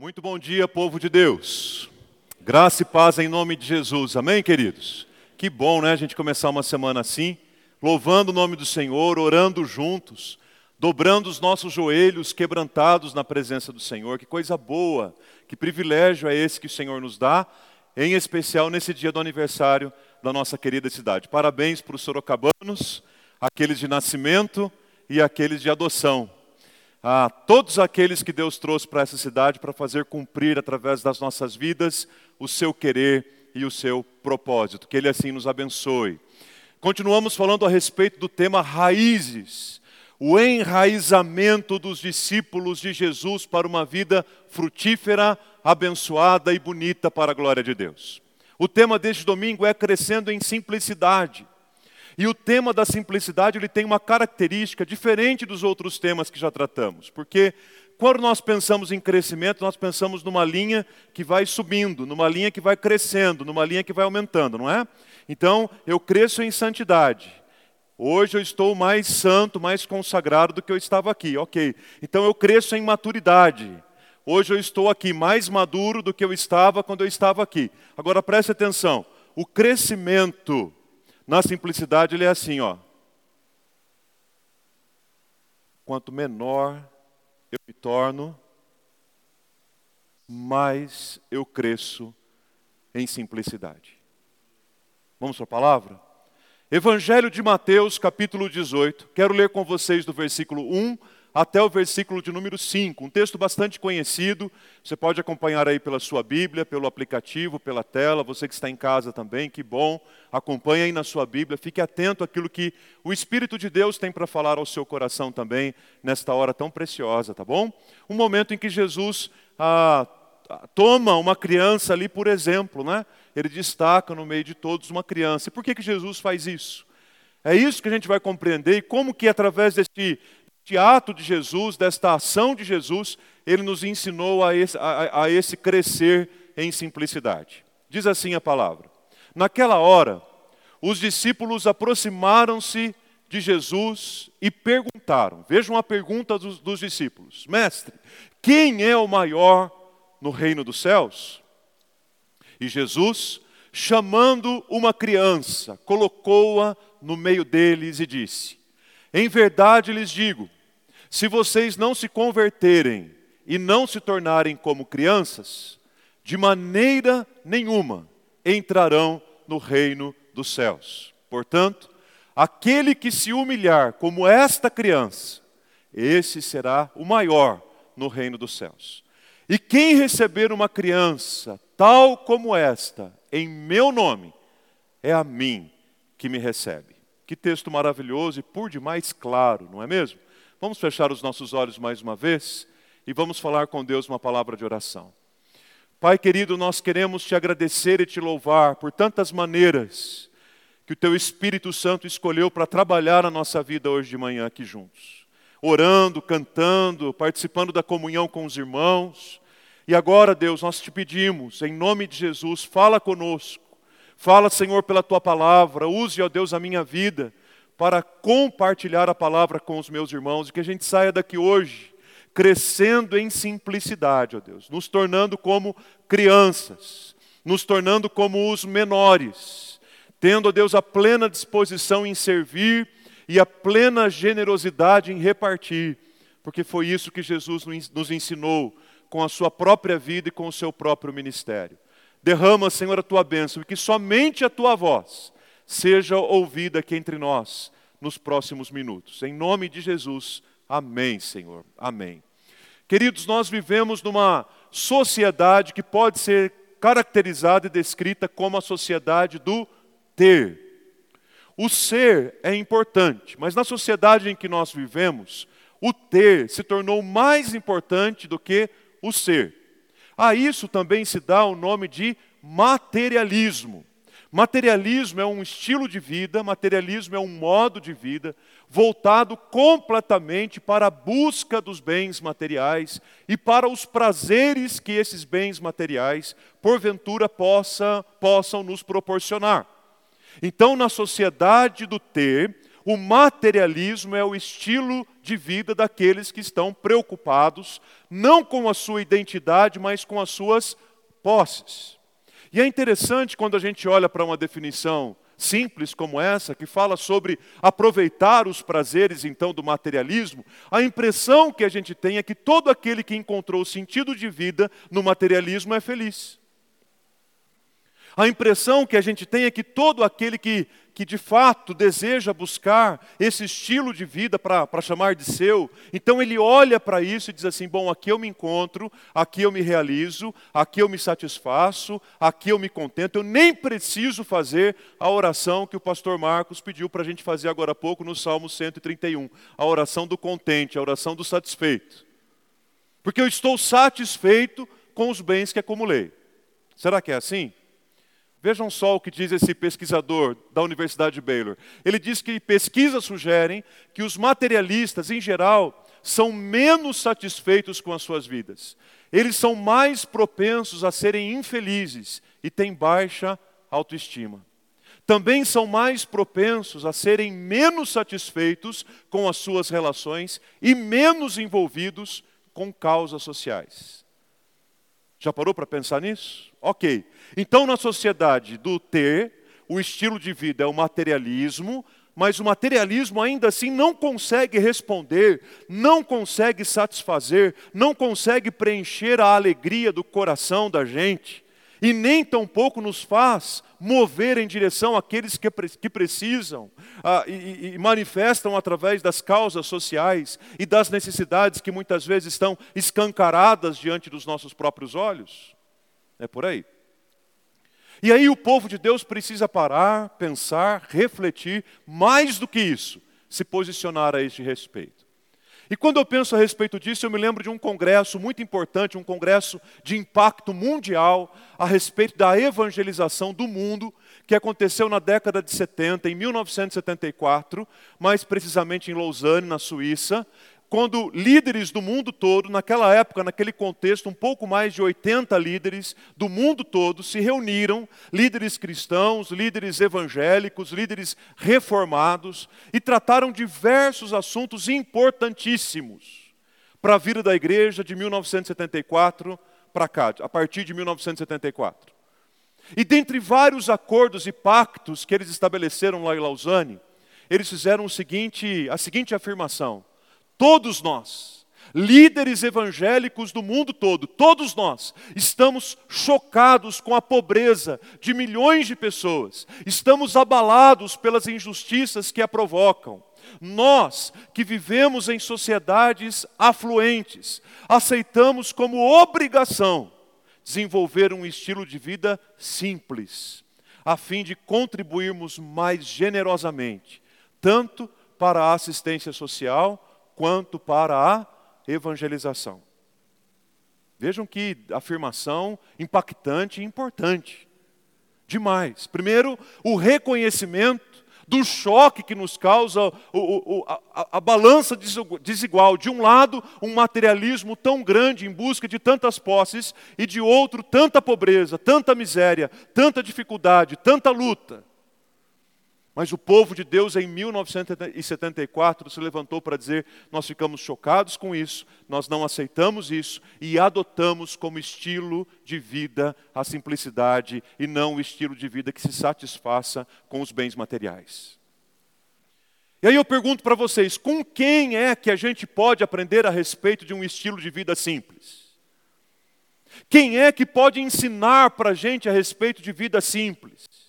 Muito bom dia, povo de Deus. Graça e paz em nome de Jesus. Amém, queridos? Que bom, né, a gente começar uma semana assim, louvando o nome do Senhor, orando juntos, dobrando os nossos joelhos quebrantados na presença do Senhor. Que coisa boa, que privilégio é esse que o Senhor nos dá, em especial nesse dia do aniversário da nossa querida cidade. Parabéns para os sorocabanos, aqueles de nascimento e aqueles de adoção a todos aqueles que Deus trouxe para essa cidade para fazer cumprir através das nossas vidas o seu querer e o seu propósito. Que Ele assim nos abençoe. Continuamos falando a respeito do tema raízes, o enraizamento dos discípulos de Jesus para uma vida frutífera, abençoada e bonita para a glória de Deus. O tema deste domingo é crescendo em simplicidade. E o tema da simplicidade ele tem uma característica diferente dos outros temas que já tratamos, porque quando nós pensamos em crescimento, nós pensamos numa linha que vai subindo, numa linha que vai crescendo, numa linha que vai aumentando, não é? Então, eu cresço em santidade. Hoje eu estou mais santo, mais consagrado do que eu estava aqui, ok. Então eu cresço em maturidade. Hoje eu estou aqui mais maduro do que eu estava quando eu estava aqui. Agora preste atenção: o crescimento na simplicidade ele é assim, ó. Quanto menor eu me torno, mais eu cresço em simplicidade. Vamos para a palavra? Evangelho de Mateus, capítulo 18. Quero ler com vocês do versículo 1 até o versículo de número 5. Um texto bastante conhecido, você pode acompanhar aí pela sua Bíblia, pelo aplicativo, pela tela, você que está em casa também, que bom. Acompanhe aí na sua Bíblia, fique atento àquilo que o Espírito de Deus tem para falar ao seu coração também, nesta hora tão preciosa, tá bom? Um momento em que Jesus ah, toma uma criança ali por exemplo, né? Ele destaca no meio de todos uma criança. E por que, que Jesus faz isso? É isso que a gente vai compreender e como que através deste este ato de Jesus, desta ação de Jesus, ele nos ensinou a esse, a, a esse crescer em simplicidade. Diz assim a palavra: Naquela hora, os discípulos aproximaram-se de Jesus e perguntaram: Vejam a pergunta dos, dos discípulos: Mestre, quem é o maior no reino dos céus? E Jesus, chamando uma criança, colocou-a no meio deles e disse: em verdade lhes digo: se vocês não se converterem e não se tornarem como crianças, de maneira nenhuma entrarão no reino dos céus. Portanto, aquele que se humilhar como esta criança, esse será o maior no reino dos céus. E quem receber uma criança tal como esta, em meu nome, é a mim que me recebe. Que texto maravilhoso e por demais claro, não é mesmo? Vamos fechar os nossos olhos mais uma vez e vamos falar com Deus uma palavra de oração. Pai querido, nós queremos te agradecer e te louvar por tantas maneiras que o teu Espírito Santo escolheu para trabalhar a nossa vida hoje de manhã aqui juntos. Orando, cantando, participando da comunhão com os irmãos. E agora, Deus, nós te pedimos, em nome de Jesus, fala conosco Fala, Senhor, pela tua palavra. Use, ó Deus, a minha vida para compartilhar a palavra com os meus irmãos e que a gente saia daqui hoje crescendo em simplicidade, ó Deus, nos tornando como crianças, nos tornando como os menores, tendo, ó Deus, a plena disposição em servir e a plena generosidade em repartir, porque foi isso que Jesus nos ensinou com a sua própria vida e com o seu próprio ministério. Derrama, Senhor, a tua bênção e que somente a tua voz seja ouvida aqui entre nós nos próximos minutos. Em nome de Jesus, amém, Senhor. Amém. Queridos, nós vivemos numa sociedade que pode ser caracterizada e descrita como a sociedade do ter. O ser é importante, mas na sociedade em que nós vivemos, o ter se tornou mais importante do que o ser. A isso também se dá o nome de materialismo. Materialismo é um estilo de vida, materialismo é um modo de vida voltado completamente para a busca dos bens materiais e para os prazeres que esses bens materiais, porventura, possa, possam nos proporcionar. Então, na sociedade do ter, o materialismo é o estilo de vida daqueles que estão preocupados, não com a sua identidade, mas com as suas posses. E é interessante quando a gente olha para uma definição simples como essa, que fala sobre aproveitar os prazeres então do materialismo, a impressão que a gente tem é que todo aquele que encontrou sentido de vida no materialismo é feliz. A impressão que a gente tem é que todo aquele que, que de fato deseja buscar esse estilo de vida para chamar de seu, então ele olha para isso e diz assim: bom, aqui eu me encontro, aqui eu me realizo, aqui eu me satisfaço, aqui eu me contento, eu nem preciso fazer a oração que o pastor Marcos pediu para a gente fazer agora há pouco no Salmo 131, a oração do contente, a oração do satisfeito. Porque eu estou satisfeito com os bens que acumulei. Será que é assim? Vejam só o que diz esse pesquisador da Universidade de Baylor. Ele diz que pesquisas sugerem que os materialistas, em geral, são menos satisfeitos com as suas vidas. Eles são mais propensos a serem infelizes e têm baixa autoestima. Também são mais propensos a serem menos satisfeitos com as suas relações e menos envolvidos com causas sociais. Já parou para pensar nisso? Ok. Então, na sociedade do ter, o estilo de vida é o materialismo, mas o materialismo ainda assim não consegue responder, não consegue satisfazer, não consegue preencher a alegria do coração da gente, e nem tampouco nos faz mover em direção àqueles que, que precisam ah, e, e manifestam através das causas sociais e das necessidades que muitas vezes estão escancaradas diante dos nossos próprios olhos. É por aí. E aí o povo de Deus precisa parar, pensar, refletir, mais do que isso, se posicionar a este respeito. E quando eu penso a respeito disso, eu me lembro de um congresso muito importante, um congresso de impacto mundial a respeito da evangelização do mundo, que aconteceu na década de 70, em 1974, mais precisamente em Lausanne, na Suíça, quando líderes do mundo todo, naquela época, naquele contexto, um pouco mais de 80 líderes do mundo todo se reuniram, líderes cristãos, líderes evangélicos, líderes reformados, e trataram diversos assuntos importantíssimos para a vida da igreja de 1974 para cá, a partir de 1974. E dentre vários acordos e pactos que eles estabeleceram lá em Lausanne, eles fizeram o seguinte, a seguinte afirmação: Todos nós, líderes evangélicos do mundo todo, todos nós, estamos chocados com a pobreza de milhões de pessoas, estamos abalados pelas injustiças que a provocam. Nós, que vivemos em sociedades afluentes, aceitamos como obrigação desenvolver um estilo de vida simples, a fim de contribuirmos mais generosamente, tanto para a assistência social, quanto para a evangelização. Vejam que afirmação impactante e importante. Demais. Primeiro, o reconhecimento do choque que nos causa o, o, a, a, balança desigual. De um lado, um materialismo tão grande em busca de tantas posses, e de outro, tanta pobreza, tanta miséria, tanta dificuldade, tanta luta. Mas o povo de Deus, em 1974, se levantou para dizer: nós ficamos chocados com isso, nós não aceitamos isso e adotamos como estilo de vida a simplicidade e não o estilo de vida que se satisfaça com os bens materiais. E aí eu pergunto para vocês: com quem é que a gente pode aprender a respeito de um estilo de vida simples? Quem é que pode ensinar para a gente a respeito de vida simples?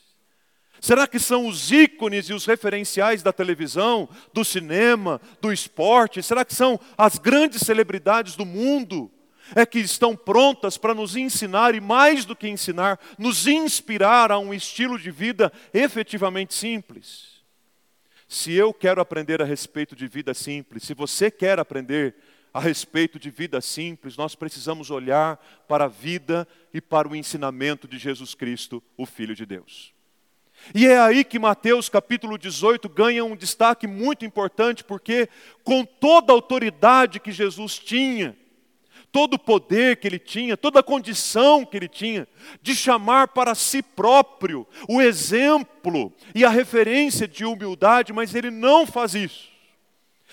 Será que são os ícones e os referenciais da televisão, do cinema, do esporte? Será que são as grandes celebridades do mundo? É que estão prontas para nos ensinar e, mais do que ensinar, nos inspirar a um estilo de vida efetivamente simples. Se eu quero aprender a respeito de vida simples, se você quer aprender a respeito de vida simples, nós precisamos olhar para a vida e para o ensinamento de Jesus Cristo, o Filho de Deus. E é aí que Mateus capítulo 18 ganha um destaque muito importante, porque com toda a autoridade que Jesus tinha, todo o poder que ele tinha, toda a condição que ele tinha de chamar para si próprio o exemplo e a referência de humildade, mas ele não faz isso.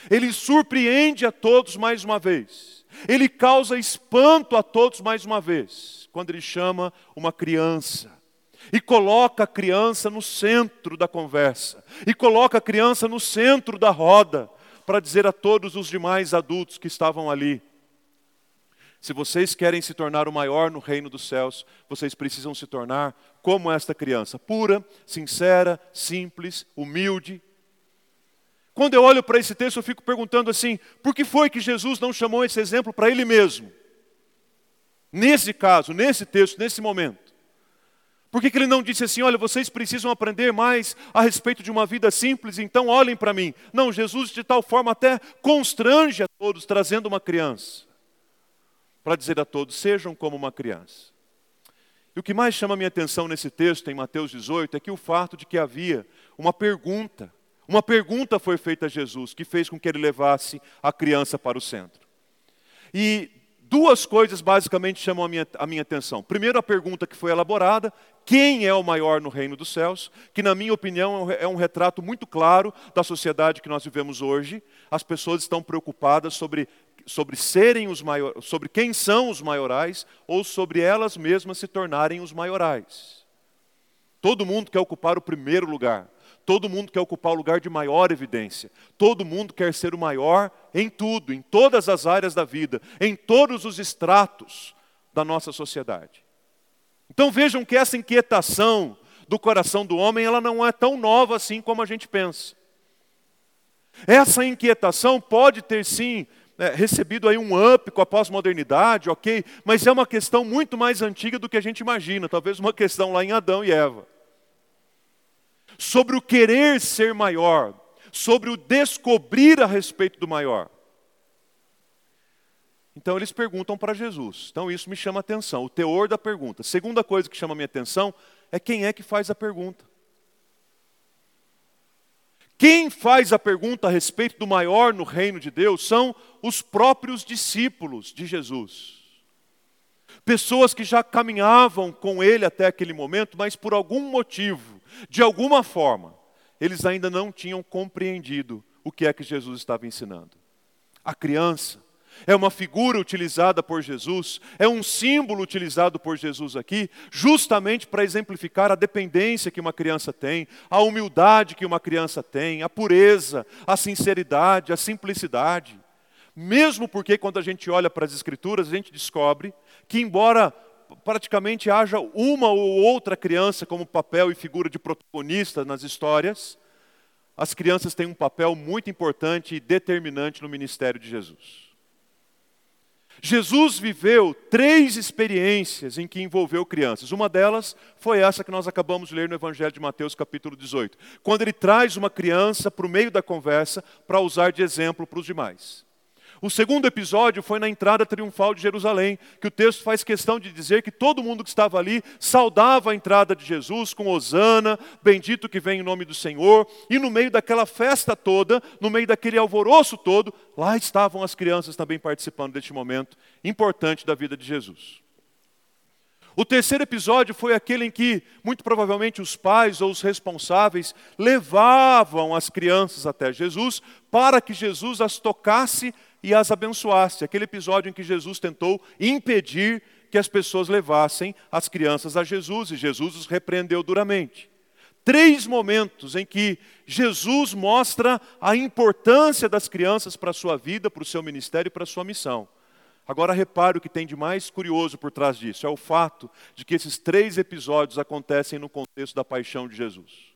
Ele surpreende a todos mais uma vez. Ele causa espanto a todos mais uma vez, quando ele chama uma criança e coloca a criança no centro da conversa, e coloca a criança no centro da roda, para dizer a todos os demais adultos que estavam ali: se vocês querem se tornar o maior no reino dos céus, vocês precisam se tornar como esta criança, pura, sincera, simples, humilde. Quando eu olho para esse texto, eu fico perguntando assim: por que foi que Jesus não chamou esse exemplo para ele mesmo? Nesse caso, nesse texto, nesse momento. Por que, que ele não disse assim: olha, vocês precisam aprender mais a respeito de uma vida simples, então olhem para mim? Não, Jesus de tal forma até constrange a todos, trazendo uma criança para dizer a todos: sejam como uma criança. E o que mais chama a minha atenção nesse texto, em Mateus 18, é que o fato de que havia uma pergunta. Uma pergunta foi feita a Jesus, que fez com que ele levasse a criança para o centro. E duas coisas basicamente chamam a minha, a minha atenção. Primeiro, a pergunta que foi elaborada: quem é o maior no reino dos céus? Que, na minha opinião, é um retrato muito claro da sociedade que nós vivemos hoje. As pessoas estão preocupadas sobre sobre serem os maiores, sobre quem são os maiorais ou sobre elas mesmas se tornarem os maiorais. Todo mundo quer ocupar o primeiro lugar. Todo mundo quer ocupar o lugar de maior evidência. Todo mundo quer ser o maior em tudo, em todas as áreas da vida, em todos os estratos da nossa sociedade. Então vejam que essa inquietação do coração do homem, ela não é tão nova assim como a gente pensa. Essa inquietação pode ter sim é, recebido aí um up com a pós-modernidade, ok, mas é uma questão muito mais antiga do que a gente imagina, talvez uma questão lá em Adão e Eva. Sobre o querer ser maior, sobre o descobrir a respeito do maior. Então eles perguntam para Jesus. Então isso me chama atenção, o teor da pergunta. Segunda coisa que chama minha atenção é quem é que faz a pergunta. Quem faz a pergunta a respeito do maior no reino de Deus são os próprios discípulos de Jesus. Pessoas que já caminhavam com ele até aquele momento, mas por algum motivo, de alguma forma, eles ainda não tinham compreendido o que é que Jesus estava ensinando. A criança é uma figura utilizada por Jesus, é um símbolo utilizado por Jesus aqui, justamente para exemplificar a dependência que uma criança tem, a humildade que uma criança tem, a pureza, a sinceridade, a simplicidade. Mesmo porque, quando a gente olha para as Escrituras, a gente descobre que, embora praticamente haja uma ou outra criança como papel e figura de protagonista nas histórias, as crianças têm um papel muito importante e determinante no ministério de Jesus. Jesus viveu três experiências em que envolveu crianças. Uma delas foi essa que nós acabamos de ler no Evangelho de Mateus, capítulo 18, quando ele traz uma criança para o meio da conversa para usar de exemplo para os demais. O segundo episódio foi na entrada triunfal de Jerusalém, que o texto faz questão de dizer que todo mundo que estava ali saudava a entrada de Jesus com Hosana, bendito que vem em nome do Senhor, e no meio daquela festa toda, no meio daquele alvoroço todo, lá estavam as crianças também participando deste momento importante da vida de Jesus. O terceiro episódio foi aquele em que, muito provavelmente, os pais ou os responsáveis levavam as crianças até Jesus para que Jesus as tocasse e as abençoasse. Aquele episódio em que Jesus tentou impedir que as pessoas levassem as crianças a Jesus e Jesus os repreendeu duramente. Três momentos em que Jesus mostra a importância das crianças para a sua vida, para o seu ministério e para a sua missão. Agora repare o que tem de mais curioso por trás disso: é o fato de que esses três episódios acontecem no contexto da paixão de Jesus.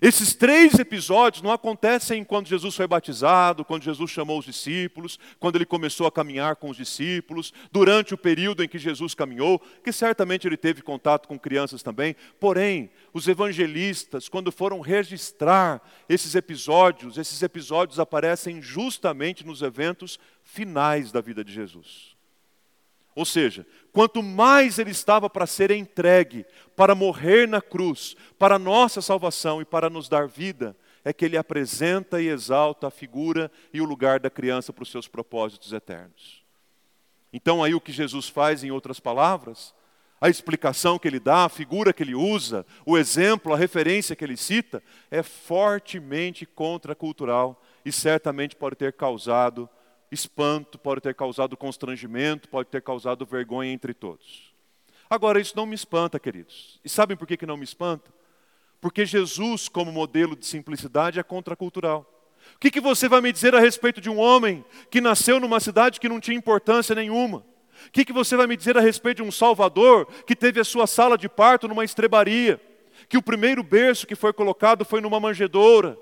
Esses três episódios não acontecem quando Jesus foi batizado, quando Jesus chamou os discípulos, quando ele começou a caminhar com os discípulos, durante o período em que Jesus caminhou, que certamente ele teve contato com crianças também. Porém, os evangelistas, quando foram registrar esses episódios, esses episódios aparecem justamente nos eventos finais da vida de Jesus. Ou seja, quanto mais ele estava para ser entregue, para morrer na cruz, para nossa salvação e para nos dar vida, é que ele apresenta e exalta a figura e o lugar da criança para os seus propósitos eternos. Então, aí o que Jesus faz, em outras palavras, a explicação que ele dá, a figura que ele usa, o exemplo, a referência que ele cita, é fortemente contracultural e certamente pode ter causado espanto, pode ter causado constrangimento, pode ter causado vergonha entre todos. Agora, isso não me espanta, queridos. E sabem por que, que não me espanta? Porque Jesus, como modelo de simplicidade, é contracultural. O que, que você vai me dizer a respeito de um homem que nasceu numa cidade que não tinha importância nenhuma? O que, que você vai me dizer a respeito de um Salvador que teve a sua sala de parto numa estrebaria? Que o primeiro berço que foi colocado foi numa manjedoura?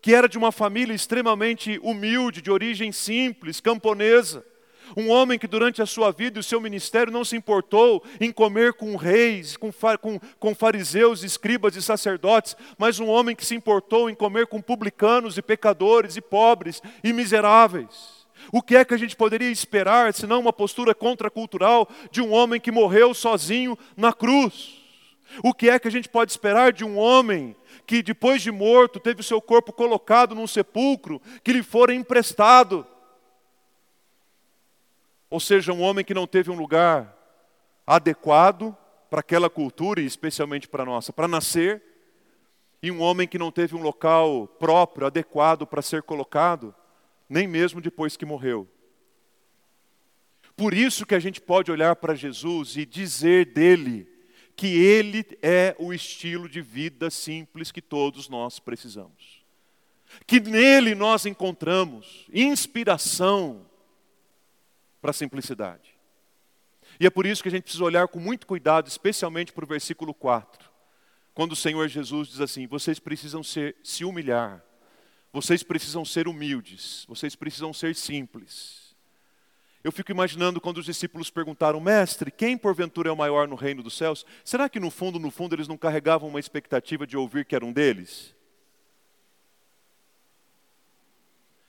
Que era de uma família extremamente humilde, de origem simples, camponesa? Um homem que durante a sua vida e o seu ministério não se importou em comer com reis, com, com, com, fariseus, escribas e sacerdotes, mas um homem que se importou em comer com publicanos e pecadores e pobres e miseráveis. O que é que a gente poderia esperar, senão uma postura contracultural de um homem que morreu sozinho na cruz? O que é que a gente pode esperar de um homem que, depois de morto, teve o seu corpo colocado num sepulcro que lhe fora emprestado? Ou seja, um homem que não teve um lugar adequado para aquela cultura e especialmente para a nossa, para nascer, e um homem que não teve um local próprio, adequado para ser colocado nem mesmo depois que morreu. Por isso que a gente pode olhar para Jesus e dizer dele que ele é o estilo de vida simples que todos nós precisamos. Que nele nós encontramos inspiração para a simplicidade. E é por isso que a gente precisa olhar com muito cuidado, especialmente para o versículo 4, quando o Senhor Jesus diz assim: vocês precisam ser, se humilhar vocês precisam ser humildes, vocês precisam ser simples. Eu fico imaginando quando os discípulos perguntaram, mestre, quem porventura é o maior no reino dos céus? Será que no fundo, no fundo, eles não carregavam uma expectativa de ouvir que era um deles?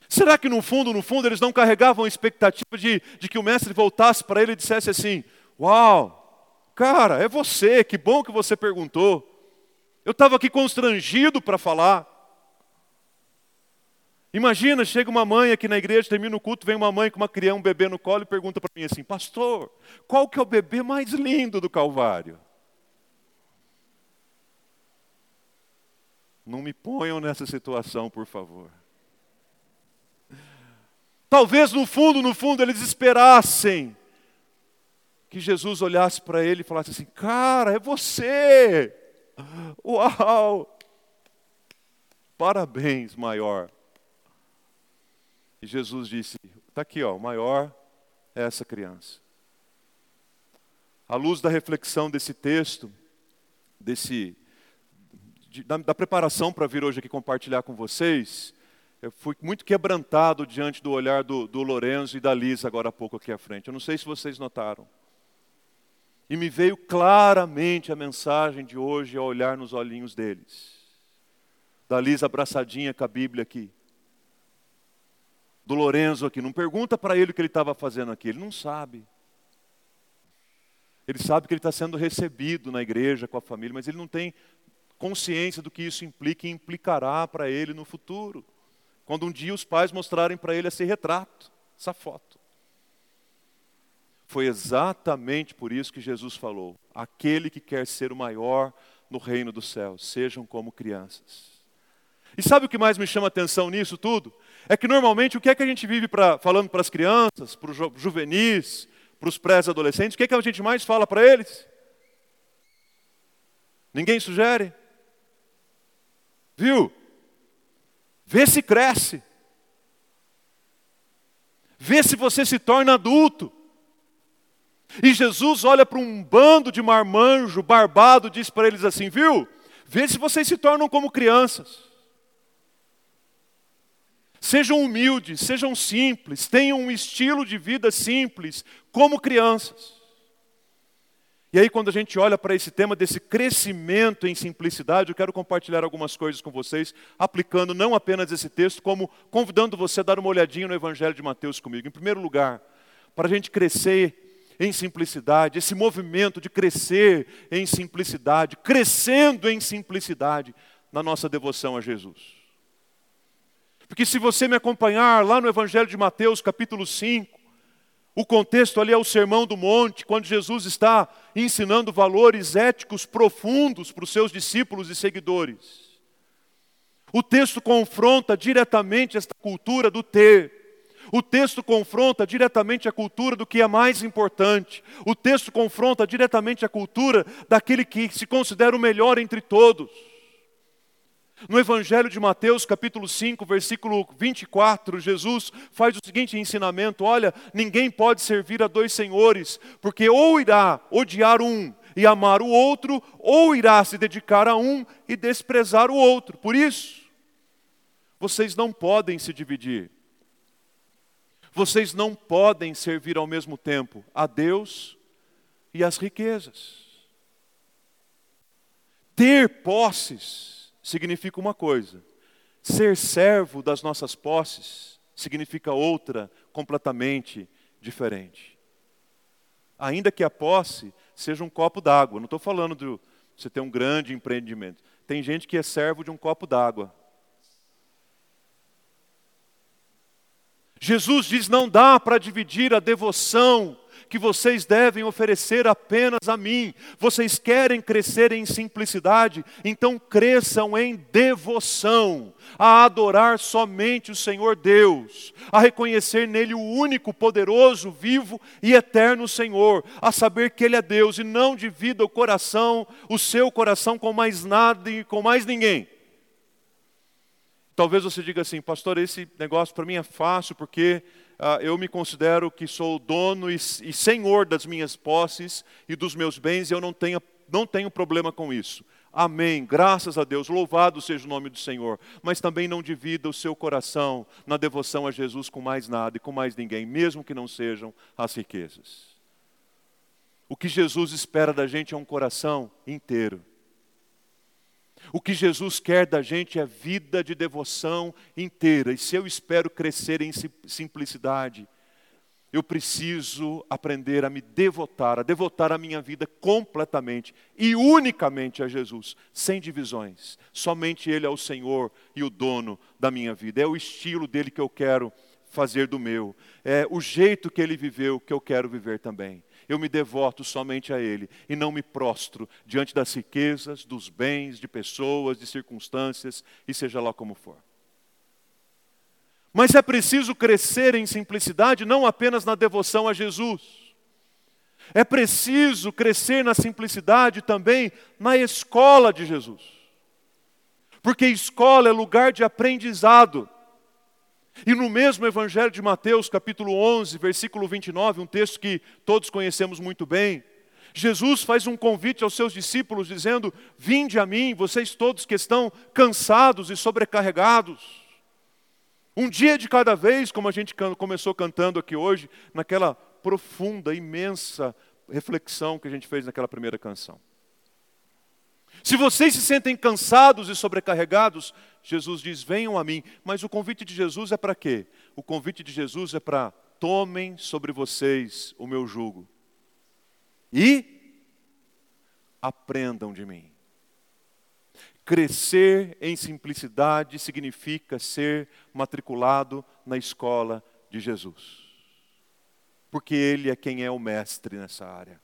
Será que no fundo, no fundo, eles não carregavam a expectativa de, de que o mestre voltasse para ele e dissesse assim: Uau, cara, é você, que bom que você perguntou. Eu estava aqui constrangido para falar. Imagina, chega uma mãe aqui na igreja, termina o culto, vem uma mãe com uma criança, um bebê no colo e pergunta para mim assim: Pastor, qual que é o bebê mais lindo do Calvário? Não me ponham nessa situação, por favor. Talvez no fundo, no fundo, eles esperassem que Jesus olhasse para ele e falasse assim: Cara, é você! Uau! Parabéns, maior. E Jesus disse: está aqui, ó, o maior é essa criança. À luz da reflexão desse texto, desse, de, da, da preparação para vir hoje aqui compartilhar com vocês, eu fui muito quebrantado diante do olhar do, do Lorenzo e da Lisa agora há pouco aqui à frente. Eu não sei se vocês notaram. E me veio claramente a mensagem de hoje ao olhar nos olhinhos deles. Da Lisa abraçadinha com a Bíblia aqui do Lorenzo aqui. Não pergunta para ele o que ele estava fazendo aqui, ele não sabe. Ele sabe que ele está sendo recebido na igreja, com a família, mas ele não tem consciência do que isso implica e implicará para ele no futuro. Quando um dia os pais mostrarem para ele esse retrato, essa foto. Foi exatamente por isso que Jesus falou: aquele que quer ser o maior no reino dos céus, sejam como crianças. E sabe o que mais me chama atenção nisso tudo? É que normalmente o que é que a gente vive pra, falando para as crianças, para os juvenis, para os pré-adolescentes, o que é que a gente mais fala para eles? Ninguém sugere? Viu? Vê se cresce. Vê se você se torna adulto. E Jesus olha para um bando de marmanjo barbado, diz para eles assim: viu? Vê se vocês se tornam como crianças. Sejam humildes, sejam simples, tenham um estilo de vida simples, como crianças. E aí, quando a gente olha para esse tema desse crescimento em simplicidade, eu quero compartilhar algumas coisas com vocês, aplicando não apenas esse texto, como convidando você a dar uma olhadinha no Evangelho de Mateus comigo. Em primeiro lugar, para a gente crescer em simplicidade, esse movimento de crescer em simplicidade, crescendo em simplicidade na nossa devoção a Jesus. Porque se você me acompanhar lá no Evangelho de Mateus, capítulo 5, O contexto ali é o Sermão do Monte, quando Jesus está ensinando valores éticos profundos para os seus discípulos e seguidores. O texto confronta diretamente esta cultura do ter. O texto confronta diretamente a cultura do que é mais importante. O texto confronta diretamente a cultura daquele que se considera o melhor entre todos. No Evangelho de Mateus, capítulo 5, versículo 24, Jesus faz o seguinte ensinamento: Olha, ninguém pode servir a dois senhores, porque ou irá odiar um e amar o outro, ou irá se dedicar a um e desprezar o outro. Por isso, vocês não podem se dividir. Vocês não podem servir ao mesmo tempo a Deus e as riquezas. Ter posses significa uma coisa, ser servo das nossas posses significa outra completamente diferente. Ainda que a posse seja um copo d'água, não estou falando de você ter um grande empreendimento. Tem gente que é servo de um copo d'água. Jesus diz: não dá para dividir a devoção que vocês devem oferecer apenas a mim. Vocês querem crescer em simplicidade, então cresçam em devoção, a adorar somente o Senhor Deus, a reconhecer nele o único, poderoso, vivo e eterno Senhor, a saber que Ele é Deus e não divida o coração, o seu coração com mais nada e com mais ninguém. Talvez você diga assim, pastor, esse negócio para mim é fácil porque ah, eu me considero que sou dono e, e senhor das minhas posses e dos meus bens e eu não tenho, não tenho problema com isso. Amém. Graças a Deus. Louvado seja o nome do Senhor. Mas também não divida o seu coração na devoção a Jesus com mais nada e com mais ninguém, mesmo que não sejam as riquezas. O que Jesus espera da gente é um coração inteiro. O que Jesus quer da gente é vida de devoção inteira. E se eu espero crescer em simplicidade, eu preciso aprender a me devotar, a devotar a minha vida completamente e unicamente a Jesus, sem divisões. Somente Ele é o Senhor e o dono da minha vida. É o estilo dele que eu quero fazer do meu. É o jeito que ele viveu que eu quero viver também eu me devoto somente a Ele e não me prostro diante das riquezas, dos bens, de pessoas, de circunstâncias e seja lá como for. Mas é preciso crescer em simplicidade não apenas na devoção a Jesus. É preciso crescer na simplicidade também na escola de Jesus. Porque escola é lugar de aprendizado. E no mesmo Evangelho de Mateus, capítulo 11, versículo 29, um texto que todos conhecemos muito bem, Jesus faz um convite aos seus discípulos, dizendo: Vinde a mim, vocês todos que estão cansados e sobrecarregados. Um dia de cada vez, como a gente começou cantando aqui hoje, naquela profunda, imensa reflexão que a gente fez naquela primeira canção. Se vocês se sentem cansados e sobrecarregados, Jesus diz: venham a mim. Mas o convite de Jesus é para quê? O convite de Jesus é para tomem sobre vocês o meu jugo e aprendam de mim. Crescer em simplicidade significa ser matriculado na escola de Jesus, porque Ele é quem é o mestre nessa área.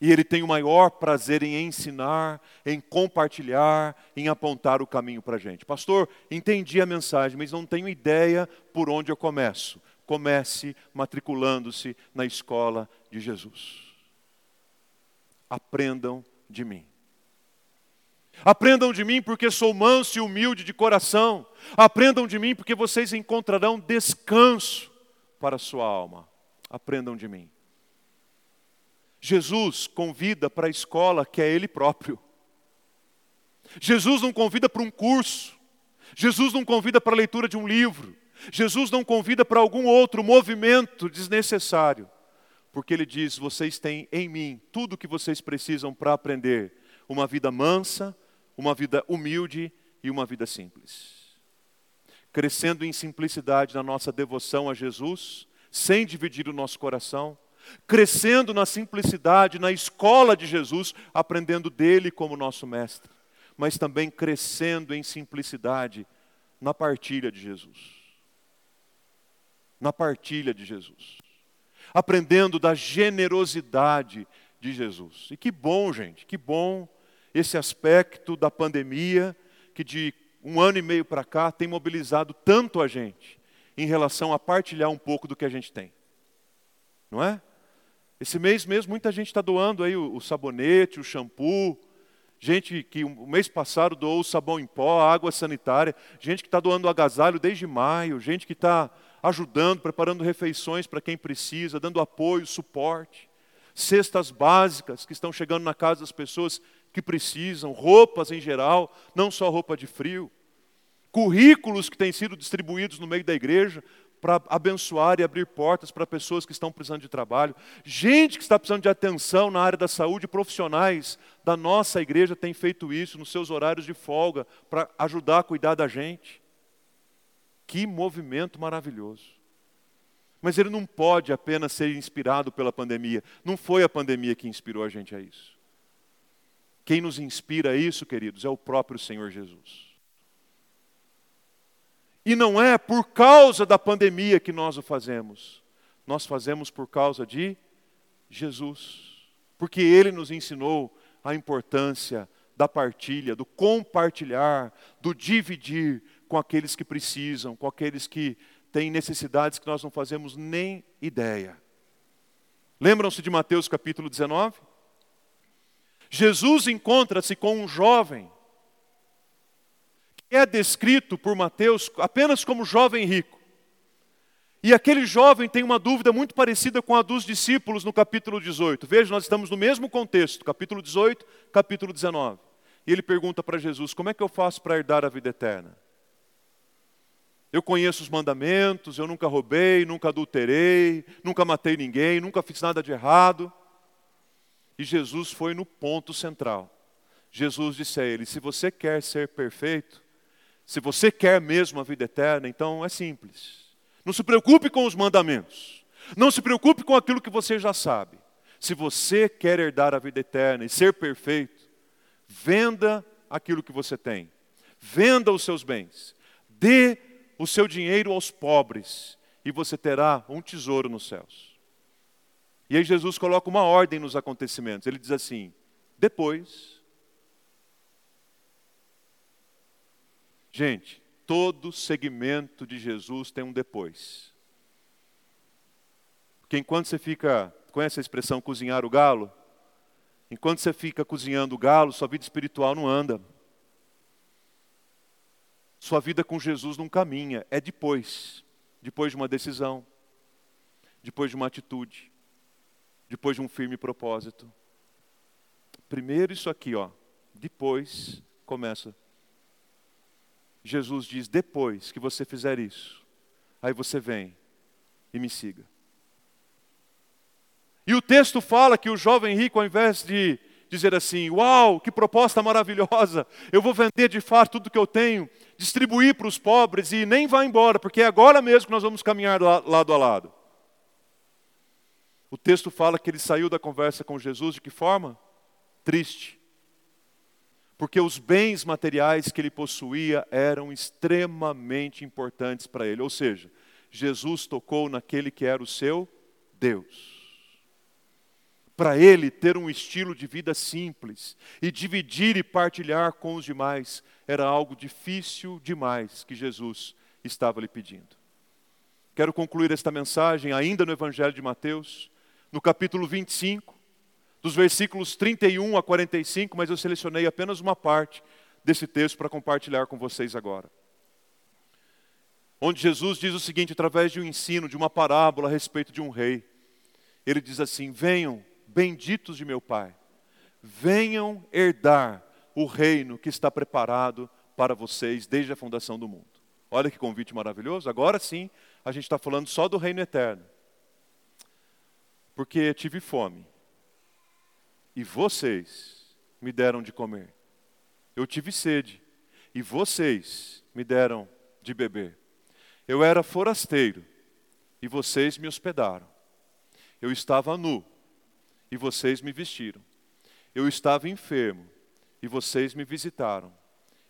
E ele tem o maior prazer em ensinar, em compartilhar, em apontar o caminho para a gente. Pastor, entendi a mensagem, mas não tenho ideia por onde eu começo. Comece matriculando-se na escola de Jesus. Aprendam de mim. Aprendam de mim porque sou manso e humilde de coração. Aprendam de mim porque vocês encontrarão descanso para a sua alma. Aprendam de mim. Jesus convida para a escola que é Ele próprio. Jesus não convida para um curso. Jesus não convida para a leitura de um livro. Jesus não convida para algum outro movimento desnecessário. Porque Ele diz: vocês têm em mim tudo o que vocês precisam para aprender uma vida mansa, uma vida humilde e uma vida simples. Crescendo em simplicidade na nossa devoção a Jesus, sem dividir o nosso coração, crescendo na simplicidade, na escola de Jesus, aprendendo dele como nosso mestre, mas também crescendo em simplicidade na partilha de Jesus. Na partilha de Jesus. aprendendo da generosidade de Jesus. E que bom, gente, que bom esse aspecto da pandemia que de um ano e meio para cá tem mobilizado tanto a gente em relação a partilhar um pouco do que a gente tem. Não é? Esse mês mesmo muita gente está doando aí o, o sabonete, o shampoo, gente que o mês passado doou o sabão em pó, água sanitária, gente que está doando agasalho desde maio, gente que está ajudando, preparando refeições para quem precisa, dando apoio, suporte, cestas básicas que estão chegando na casa das pessoas que precisam, roupas em geral, não só roupa de frio, currículos que têm sido distribuídos no meio da igreja para abençoar e abrir portas para pessoas que estão precisando de trabalho, gente que está precisando de atenção na área da saúde, profissionais da nossa igreja têm feito isso nos seus horários de folga para ajudar a cuidar da gente. Que movimento maravilhoso. Mas ele não pode apenas ser inspirado pela pandemia. Não foi a pandemia que inspirou a gente a isso. Quem nos inspira a isso, queridos, é o próprio Senhor Jesus. E não é por causa da pandemia que nós o fazemos. Nós fazemos por causa de Jesus. Porque ele nos ensinou a importância da partilha, do compartilhar, do dividir com aqueles que precisam, com aqueles que têm necessidades que nós não fazemos nem ideia. Lembram-se de Mateus capítulo 19? Jesus encontra-se com um jovem é descrito por Mateus apenas como jovem rico. E aquele jovem tem uma dúvida muito parecida com a dos discípulos no capítulo 18. Veja, nós estamos no mesmo contexto, capítulo 18, capítulo 19. E ele pergunta para Jesus: Como é que eu faço para herdar a vida eterna? Eu conheço os mandamentos, eu nunca roubei, nunca adulterei, nunca matei ninguém, nunca fiz nada de errado. E Jesus foi no ponto central. Jesus disse a ele: Se você quer ser perfeito, se você quer mesmo a vida eterna, então é simples. Não se preocupe com os mandamentos. Não se preocupe com aquilo que você já sabe. Se você quer herdar a vida eterna e ser perfeito, venda aquilo que você tem. Venda os seus bens. Dê o seu dinheiro aos pobres e você terá um tesouro nos céus. E aí Jesus coloca uma ordem nos acontecimentos. Ele diz assim: depois. Gente, todo segmento de Jesus tem um depois. Porque enquanto você fica, conhece a expressão cozinhar o galo? Enquanto você fica cozinhando o galo, sua vida espiritual não anda. Sua vida com Jesus não caminha, é depois. Depois de uma decisão, depois de uma atitude, depois de um firme propósito. Primeiro isso aqui, ó. Depois começa Jesus diz: depois que você fizer isso, aí você vem e me siga. E o texto fala que o jovem rico, ao invés de dizer assim: Uau, que proposta maravilhosa, eu vou vender de fato tudo que eu tenho, distribuir para os pobres e nem vá embora, porque é agora mesmo que nós vamos caminhar lado a lado. O texto fala que ele saiu da conversa com Jesus de que forma? Triste porque os bens materiais que ele possuía eram extremamente importantes para ele. Ou seja, Jesus tocou naquele que era o seu Deus. Para ele ter um estilo de vida simples e dividir e partilhar com os demais era algo difícil demais que Jesus estava lhe pedindo. Quero concluir esta mensagem ainda no Evangelho de Mateus, no capítulo 25, dos versículos 31 a 45, mas eu selecionei apenas uma parte desse texto para compartilhar com vocês agora. Onde Jesus diz o seguinte, através de um ensino, de uma parábola a respeito de um rei. Ele diz assim: Venham, benditos de meu Pai, venham herdar o reino que está preparado para vocês desde a fundação do mundo. Olha que convite maravilhoso. Agora sim, a gente está falando só do reino eterno. Porque tive fome e vocês me deram de comer. Eu tive sede, e vocês me deram de beber. Eu era forasteiro, e vocês me hospedaram. Eu estava nu, e vocês me vestiram. Eu estava enfermo, e vocês me visitaram.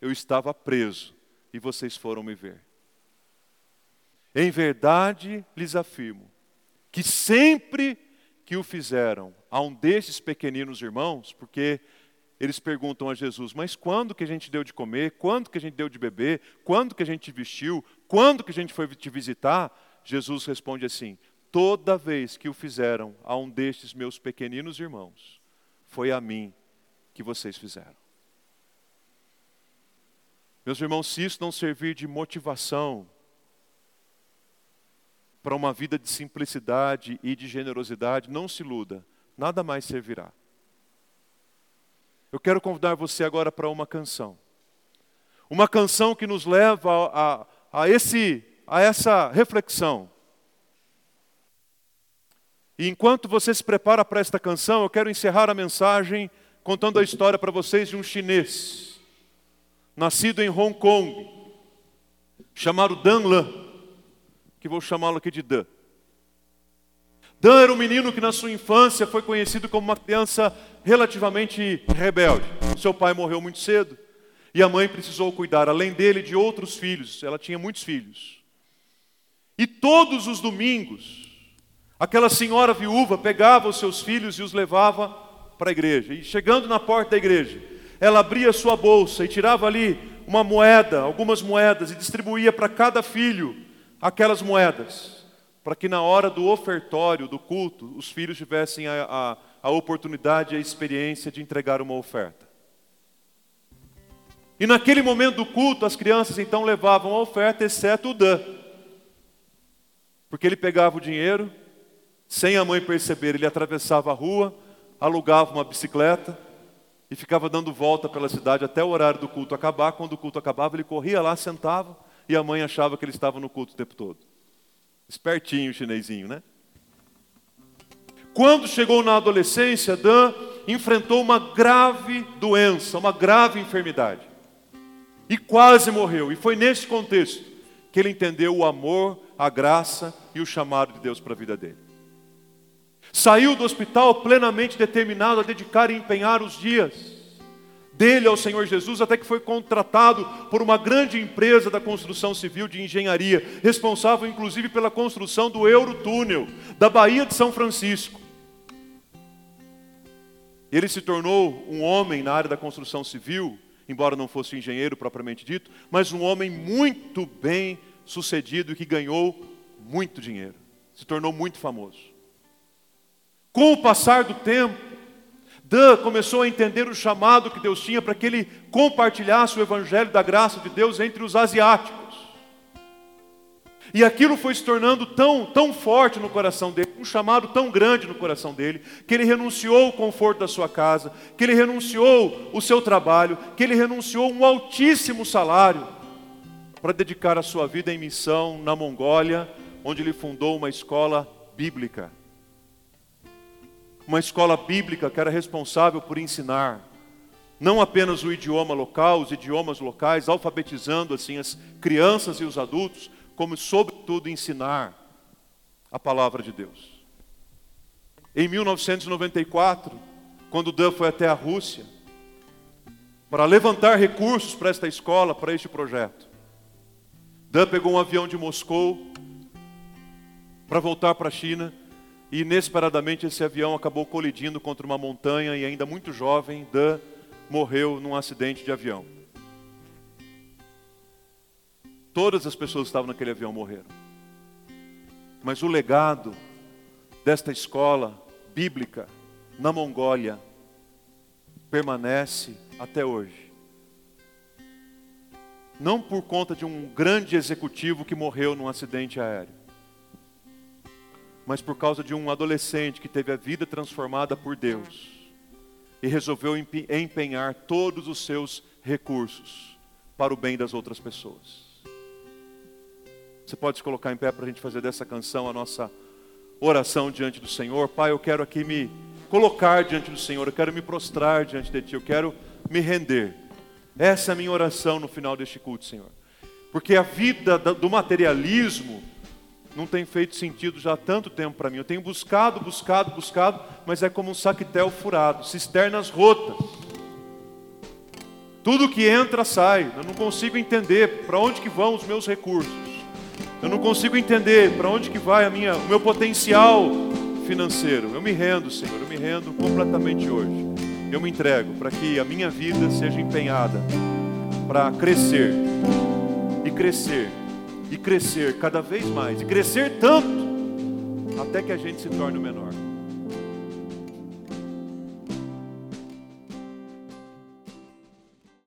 Eu estava preso, e vocês foram me ver. Em verdade lhes afirmo que sempre que o fizeram a um destes pequeninos irmãos, porque eles perguntam a Jesus: Mas quando que a gente deu de comer? Quando que a gente deu de beber? Quando que a gente te vestiu? Quando que a gente foi te visitar? Jesus responde assim: Toda vez que o fizeram a um destes meus pequeninos irmãos, foi a mim que vocês fizeram. Meus irmãos, se isso não servir de motivação para uma vida de simplicidade e de generosidade, não se iluda, nada mais servirá. Eu quero convidar você agora para uma canção. Uma canção que nos leva a, a, a, esse, a essa reflexão. E enquanto você se prepara para esta canção, eu quero encerrar a mensagem contando a história para vocês de um chinês, nascido em Hong Kong, chamado Dan Lan, que vou chamá-lo aqui de Dan. Dan era um menino que na sua infância foi conhecido como uma criança relativamente rebelde. Seu pai morreu muito cedo e a mãe precisou cuidar, além dele, de outros filhos. Ela tinha muitos filhos. E todos os domingos, aquela senhora viúva pegava os seus filhos e os levava para a igreja. E chegando na porta da igreja, ela abria sua bolsa e tirava ali uma moeda, algumas moedas, e distribuía para cada filho aquelas moedas para que na hora do ofertório, do culto, os filhos tivessem a, a, a oportunidade e a experiência de entregar uma oferta. E naquele momento do culto, as crianças então levavam a oferta, exceto o Dan. Porque ele pegava o dinheiro, sem a mãe perceber, ele atravessava a rua, alugava uma bicicleta e ficava dando volta pela cidade até o horário do culto acabar. Quando o culto acabava, ele corria lá, sentava e a mãe achava que ele estava no culto o tempo todo. Espertinho o chinesinho, né? Quando chegou na adolescência, Dan enfrentou uma grave doença, uma grave enfermidade. E quase morreu. E foi nesse contexto que ele entendeu o amor, a graça e o chamado de Deus para a vida dele. Saiu do hospital plenamente determinado a dedicar e empenhar os dias dele ao Senhor Jesus, até que foi contratado por uma grande empresa da construção civil de engenharia, responsável inclusive pela construção do Eurotúnel, da Baía de São Francisco. Ele se tornou um homem na área da construção civil, embora não fosse engenheiro propriamente dito, mas um homem muito bem sucedido que ganhou muito dinheiro. Se tornou muito famoso. Com o passar do tempo, Dan começou a entender o chamado que Deus tinha para que ele compartilhasse o evangelho da graça de Deus entre os asiáticos. E aquilo foi se tornando tão, tão forte no coração dele, um chamado tão grande no coração dele, que ele renunciou o conforto da sua casa, que ele renunciou o seu trabalho, que ele renunciou um altíssimo salário para dedicar a sua vida em missão na Mongólia, onde ele fundou uma escola bíblica uma escola bíblica que era responsável por ensinar não apenas o idioma local, os idiomas locais, alfabetizando assim as crianças e os adultos, como sobretudo ensinar a palavra de Deus. Em 1994, quando Dan foi até a Rússia para levantar recursos para esta escola, para este projeto, Dan pegou um avião de Moscou para voltar para a China e inesperadamente esse avião acabou colidindo contra uma montanha e ainda muito jovem, Dan morreu num acidente de avião. Todas as pessoas que estavam naquele avião morreram. Mas o legado desta escola bíblica na Mongólia permanece até hoje. Não por conta de um grande executivo que morreu num acidente aéreo mas por causa de um adolescente que teve a vida transformada por Deus e resolveu empenhar todos os seus recursos para o bem das outras pessoas. Você pode se colocar em pé para a gente fazer dessa canção a nossa oração diante do Senhor. Pai, eu quero aqui me colocar diante do Senhor, eu quero me prostrar diante de Ti, eu quero me render. Essa é a minha oração no final deste culto, Senhor. Porque a vida do materialismo, não tem feito sentido já há tanto tempo para mim. Eu tenho buscado, buscado, buscado, mas é como um saquetel furado, cisternas rotas. Tudo que entra sai. Eu não consigo entender para onde que vão os meus recursos. Eu não consigo entender para onde que vai a minha, o meu potencial financeiro. Eu me rendo, Senhor, eu me rendo completamente hoje. Eu me entrego para que a minha vida seja empenhada para crescer e crescer e crescer cada vez mais, e crescer tanto, até que a gente se torne o menor.